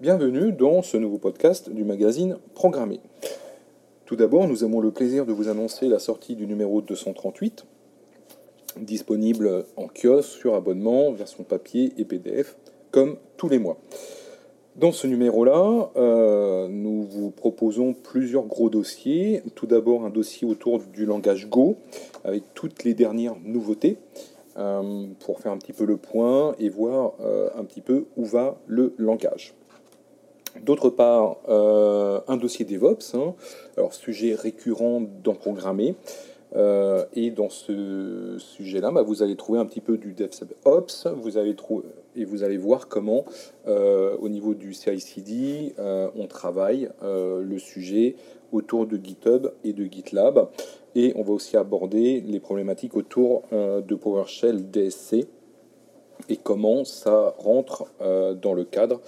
Bienvenue dans ce nouveau podcast du magazine Programmé. Tout d'abord, nous avons le plaisir de vous annoncer la sortie du numéro 238, disponible en kiosque, sur abonnement, version papier et PDF, comme tous les mois. Dans ce numéro-là, euh, nous vous proposons plusieurs gros dossiers. Tout d'abord, un dossier autour du langage Go, avec toutes les dernières nouveautés, euh, pour faire un petit peu le point et voir euh, un petit peu où va le langage. D'autre part, un dossier DevOps, hein. alors sujet récurrent dans Programmer. et dans ce sujet-là, bah, vous allez trouver un petit peu du DevOps, vous allez trouver et vous allez voir comment, euh, au niveau du CI/CD, euh, on travaille euh, le sujet autour de GitHub et de GitLab. Et on va aussi aborder les problématiques autour de PowerShell DSC et comment ça rentre dans le cadre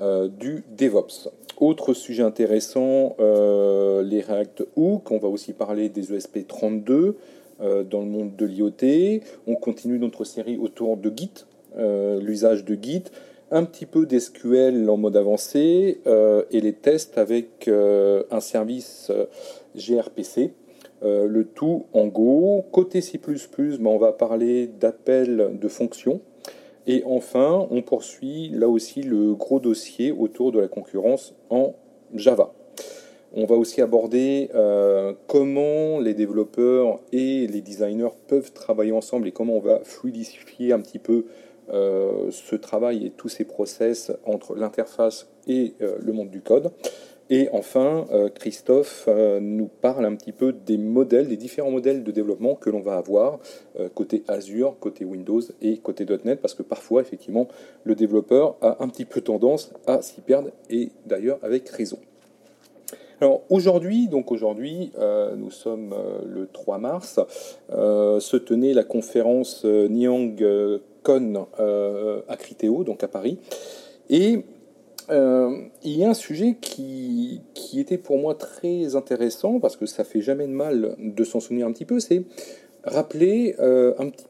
du DevOps. Autre sujet intéressant, les React Hook. On va aussi parler des ESP32 dans le monde de l'IoT. On continue notre série autour de Git euh, l'usage de Git, un petit peu d'SQL en mode avancé euh, et les tests avec euh, un service gRPC. le tout en Go. Côté C++, ben, on va parler d'appel de fonctions. Et enfin, on poursuit là aussi le gros dossier autour de la concurrence en Java. On va aussi aborder comment les développeurs et les designers peuvent travailler ensemble et comment on va fluidifier un petit peu euh, ce travail et tous ces process entre l'interface et euh, le monde du code. Et enfin, euh, Christophe nous parle un petit peu des modèles, des différents modèles de développement que l'on va avoir côté Azure, côté Windows et côté .NET, parce que parfois, effectivement, le développeur a un petit peu tendance à s'y perdre, et d'ailleurs avec raison. Alors aujourd'hui, donc aujourd'hui, nous sommes le 3 mars, se tenait la conférence Niang euh, à Critéo, donc à Paris. Et euh, il y a un sujet qui, était pour moi très intéressant, parce que ça fait jamais de mal de s'en souvenir un petit peu, c'est rappeler euh, un petit,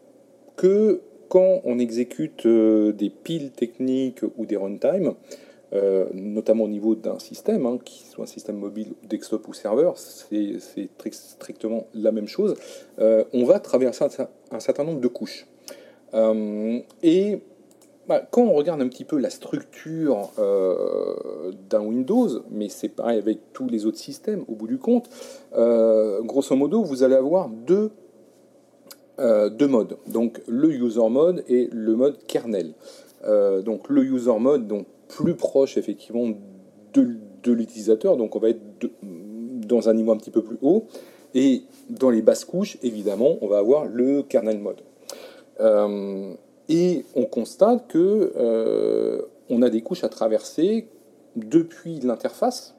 que quand on exécute des piles techniques ou des runtime, notamment au niveau d'un système, hein, qui soit un système mobile, desktop ou serveur, c'est strictement la même chose, on va traverser un certain nombre de couches. Euh, et bah, quand on regarde un petit peu la structure euh, d'un Windows, mais c'est pareil avec tous les autres systèmes au bout du compte, euh, grosso modo, vous allez avoir deux, deux modes. Donc le user mode et le mode kernel. donc le user mode, donc plus proche effectivement de l'utilisateur, donc on va être dans un niveau un petit peu plus haut. Et dans les basses couches, évidemment, on va avoir le kernel mode. Euh, et on constate que euh, on a des couches à traverser depuis l'interface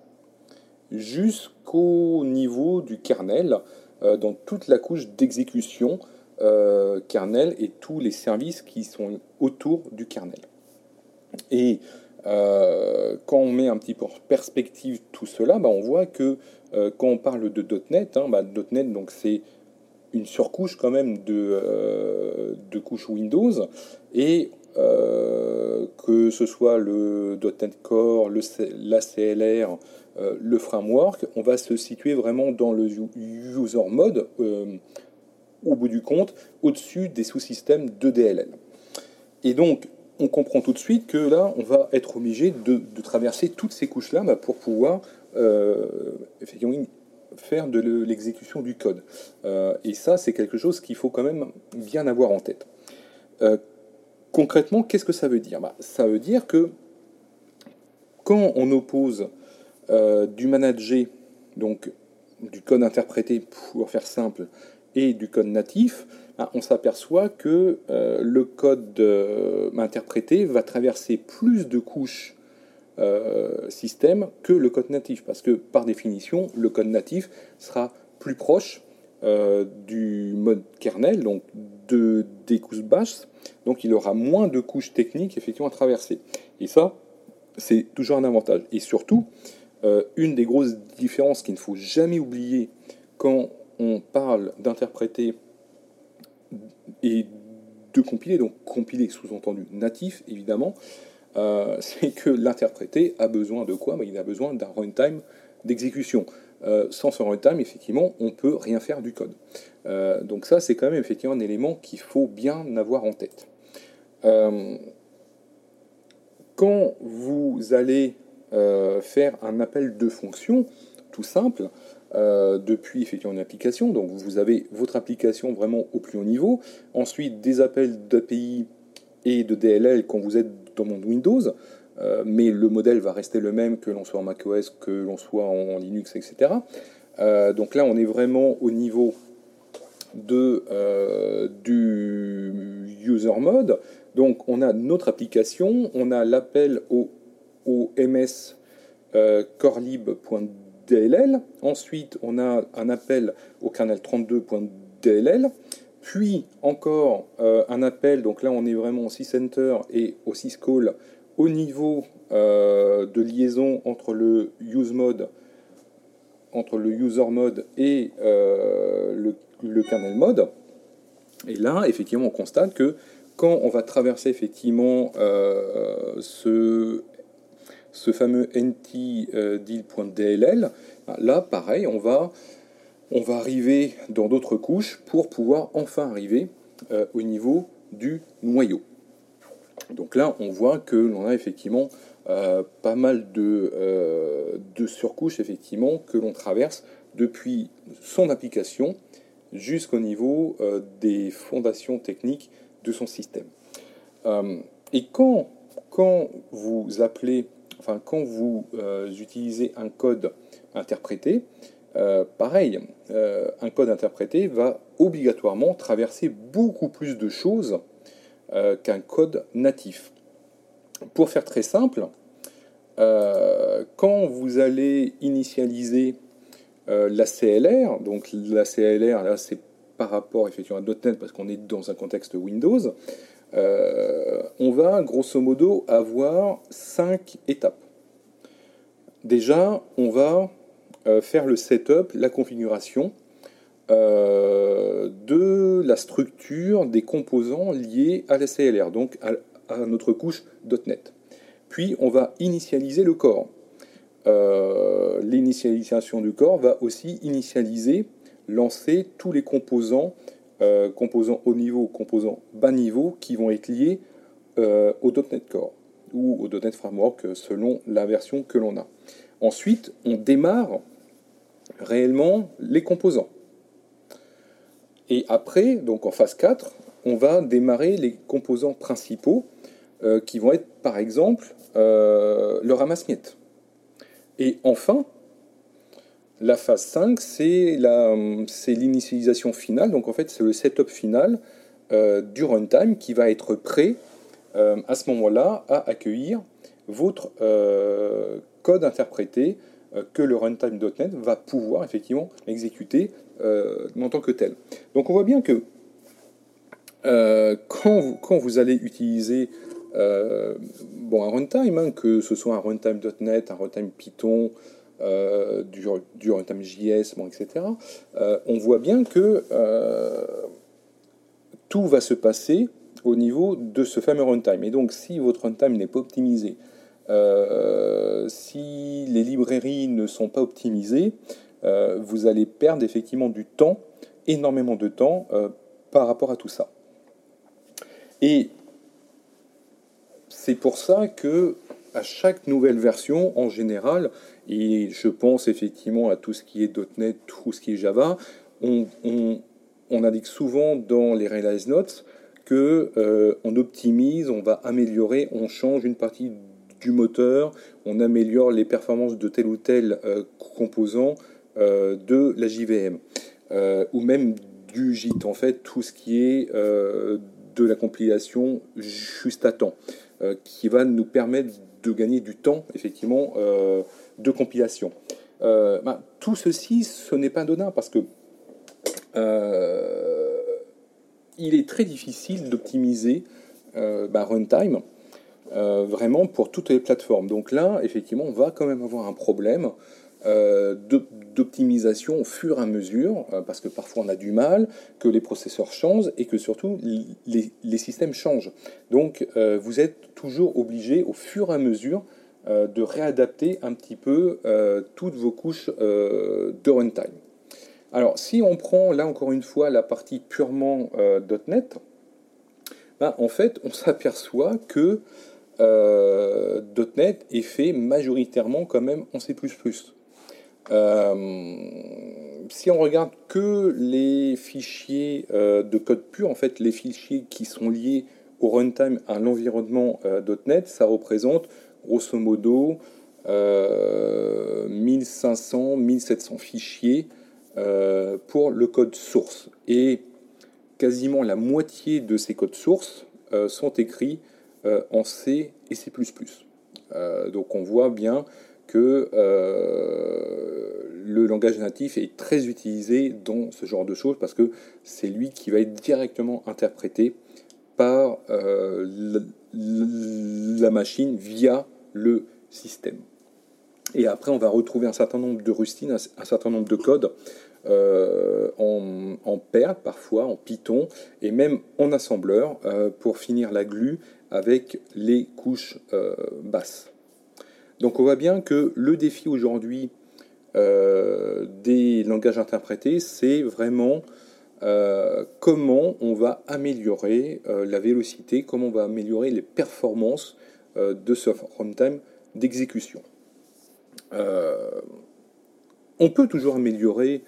jusqu'au niveau du kernel, euh, dans toute la couche d'exécution kernel et tous les services qui sont autour du kernel. Et quand on met un petit peu en perspective tout cela, bah, on voit que quand on parle de .NET, hein, bah, .NET donc c'est une surcouche quand même de, euh, de couche Windows et euh, que ce soit le .NET Core, le, la CLR, euh, le framework, on va se situer vraiment dans le user mode au bout du compte, au-dessus des sous-systèmes de DLL. Et donc, on comprend tout de suite que là, on va être obligé de, traverser toutes ces couches-là bah, pour pouvoir effectivement faire de l'exécution du code. Euh, et ça, c'est quelque chose qu'il faut quand même bien avoir en tête. Euh, concrètement, qu'est-ce que ça veut dire? Bah, Ça veut dire que quand on oppose euh, du manager, donc du code interprété pour faire simple, et du code natif, bah, on s'aperçoit que le code interprété va traverser plus de couches système que le code natif, parce que par définition, le code natif sera plus proche euh, du mode kernel, donc de, des couches basses, donc il aura moins de couches techniques effectivement à traverser. Et ça, c'est toujours un avantage. Et surtout, euh, une des grosses différences qu'il ne faut jamais oublier quand on parle d'interpréter et de compiler, donc compiler sous-entendu natif évidemment, c'est que l'interprété a besoin de quoi? Il a besoin d'un runtime d'exécution. sans ce runtime, effectivement, on ne peut rien faire du code. donc ça, c'est quand même effectivement un élément qu'il faut bien avoir en tête. quand vous allez faire un appel de fonction, tout simple, euh, depuis effectivement une application. Donc vous avez votre application vraiment au plus haut niveau. Ensuite, des appels d'API et de DLL quand vous êtes Windows. Euh, mais le modèle va rester le même que l'on soit en macOS, que l'on soit en Linux, etc. Euh, donc là, on est vraiment au niveau de, du user mode. Donc on a notre application, on a l'appel au, au ms DLL. Ensuite, on a un appel au kernel 32.dll. Puis encore euh, un appel, donc là on est vraiment au sysenter et au syscall au niveau euh, de liaison entre le use mode, entre le user mode et euh, le, kernel mode. Et là, effectivement, on constate que quand on va traverser effectivement ce fameux ntdeal.dll, ben là, pareil, on va, on va arriver dans d'autres couches pour pouvoir enfin arriver euh, au niveau du noyau. Donc là, on voit que l'on a effectivement euh, pas mal de, euh, de, surcouches effectivement que l'on traverse depuis son application jusqu'au niveau des fondations techniques de son système. et quand, quand vous appelez enfin, quand vous utilisez un code interprété, euh, pareil, euh, un code interprété va obligatoirement traverser beaucoup plus de choses qu'un code natif. Pour faire très simple, quand vous allez initialiser la CLR, donc la CLR, là c'est par rapport effectivement à .NET parce qu'on est dans un contexte Windows, euh, on va grosso modo avoir cinq étapes. Déjà, on va euh, faire le setup, la configuration euh, de la structure des composants liés à la CLR, donc à, notre couche .NET. Puis, on va initialiser le corps. L'initialisation du corps va aussi initialiser, lancer tous les composants euh, composants haut niveau, composants bas niveau, qui vont être liés euh, au .NET Core ou au .NET Framework euh, selon la version que l'on a. Ensuite, on démarre réellement les composants. Et après, donc en phase 4, on va démarrer les composants principaux qui vont être par exemple le ramasse-miettes. Et enfin, la phase 5, c'est l'initialisation finale, donc en fait c'est le setup final euh, du runtime qui va être prêt euh, à ce moment-là à accueillir votre euh, code interprété que le runtime.net va pouvoir effectivement exécuter en tant que tel. Donc on voit bien que quand vous, quand, vous, allez utiliser bon, un runtime, hein, que ce soit un runtime.net, un runtime Python, euh, du, du, runtime JS, etc., euh, on voit bien que euh, tout va se passer au niveau de ce fameux runtime. Et donc, si votre runtime n'est pas optimisé, si les librairies ne sont pas optimisées, vous allez perdre effectivement du temps, énormément de temps, par rapport à tout ça. Et c'est pour ça que à chaque nouvelle version, en général, et je pense effectivement à tout ce qui est .NET, tout ce qui est Java, on, indique souvent dans les Realize Notes que euh, on optimise, on va améliorer, on change une partie du moteur, on améliore les performances de tel ou tel euh, composant euh, de la JVM, ou même du JIT, en fait, tout ce qui est de la compilation juste à temps, qui va nous permettre de gagner du temps, effectivement, euh, de compilation. Euh, ben, tout ceci, ce n'est pas anodin parce que euh, il est très difficile d'optimiser ben, runtime vraiment pour toutes les plateformes. Donc là, effectivement, on va quand même avoir un problème d'optimisation au fur et à mesure, parce que parfois on a du mal, que les processeurs changent et que surtout les, systèmes changent. Donc vous êtes toujours obligé au fur et à mesure de réadapter un petit peu toutes vos couches de runtime. Alors, si on prend là encore une fois la partie purement euh, .NET, ben, en fait, on s'aperçoit que euh, .NET est fait majoritairement quand même en C++. Euh, si on regarde que les fichiers de code pur, en fait, les fichiers qui sont liés au runtime à l'environnement .NET, ça représente grosso modo 1500-1700 fichiers euh, pour le code source. Et quasiment la moitié de ces codes sources euh, sont écrits euh, en C et C++. donc on voit bien que le langage natif est très utilisé dans ce genre de choses parce que c'est lui qui va être directement interprété par la machine via le système. Et après, on va retrouver un certain nombre de rustines, un certain nombre de codes euh, en, en Perl parfois, en Python, et même en assembleur euh, pour finir la glue avec les couches euh, basses. Donc on voit bien que le défi aujourd'hui des langages interprétés, c'est vraiment comment on va améliorer la vélocité, comment on va améliorer les performances de ce runtime d'exécution. on peut toujours améliorer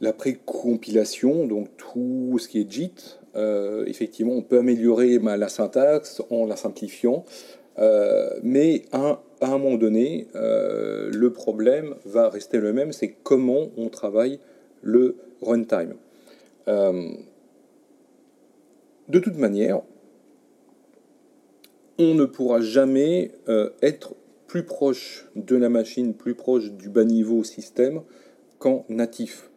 la pré-compilation, donc tout ce qui est JIT, euh, effectivement, on peut améliorer bah, la syntaxe en la simplifiant, euh, mais à, un moment donné, euh, le problème va rester le même, c'est comment on travaille le runtime. de toute manière, on ne pourra jamais être plus proche de la machine, plus proche du bas niveau système qu'en natif.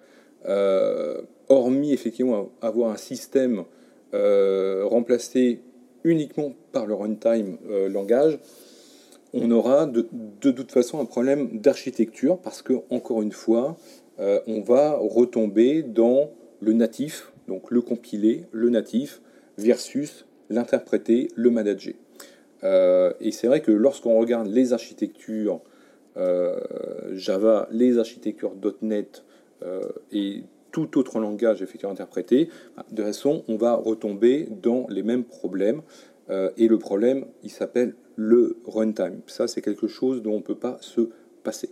Euh, hormis effectivement avoir un système euh, remplacé uniquement par le runtime euh, langage, on aura de, toute façon un problème d'architecture parce que, encore une fois, on va retomber dans le natif, donc le compilé, le natif, versus l'interprété, le manager. et c'est vrai que lorsqu'on regarde les architectures Java, les architectures .NET, et tout autre langage effectivement interprété, de façon, on va retomber dans les mêmes problèmes. Euh, et le problème, il s'appelle le runtime. Ça, c'est quelque chose dont on ne peut pas se passer.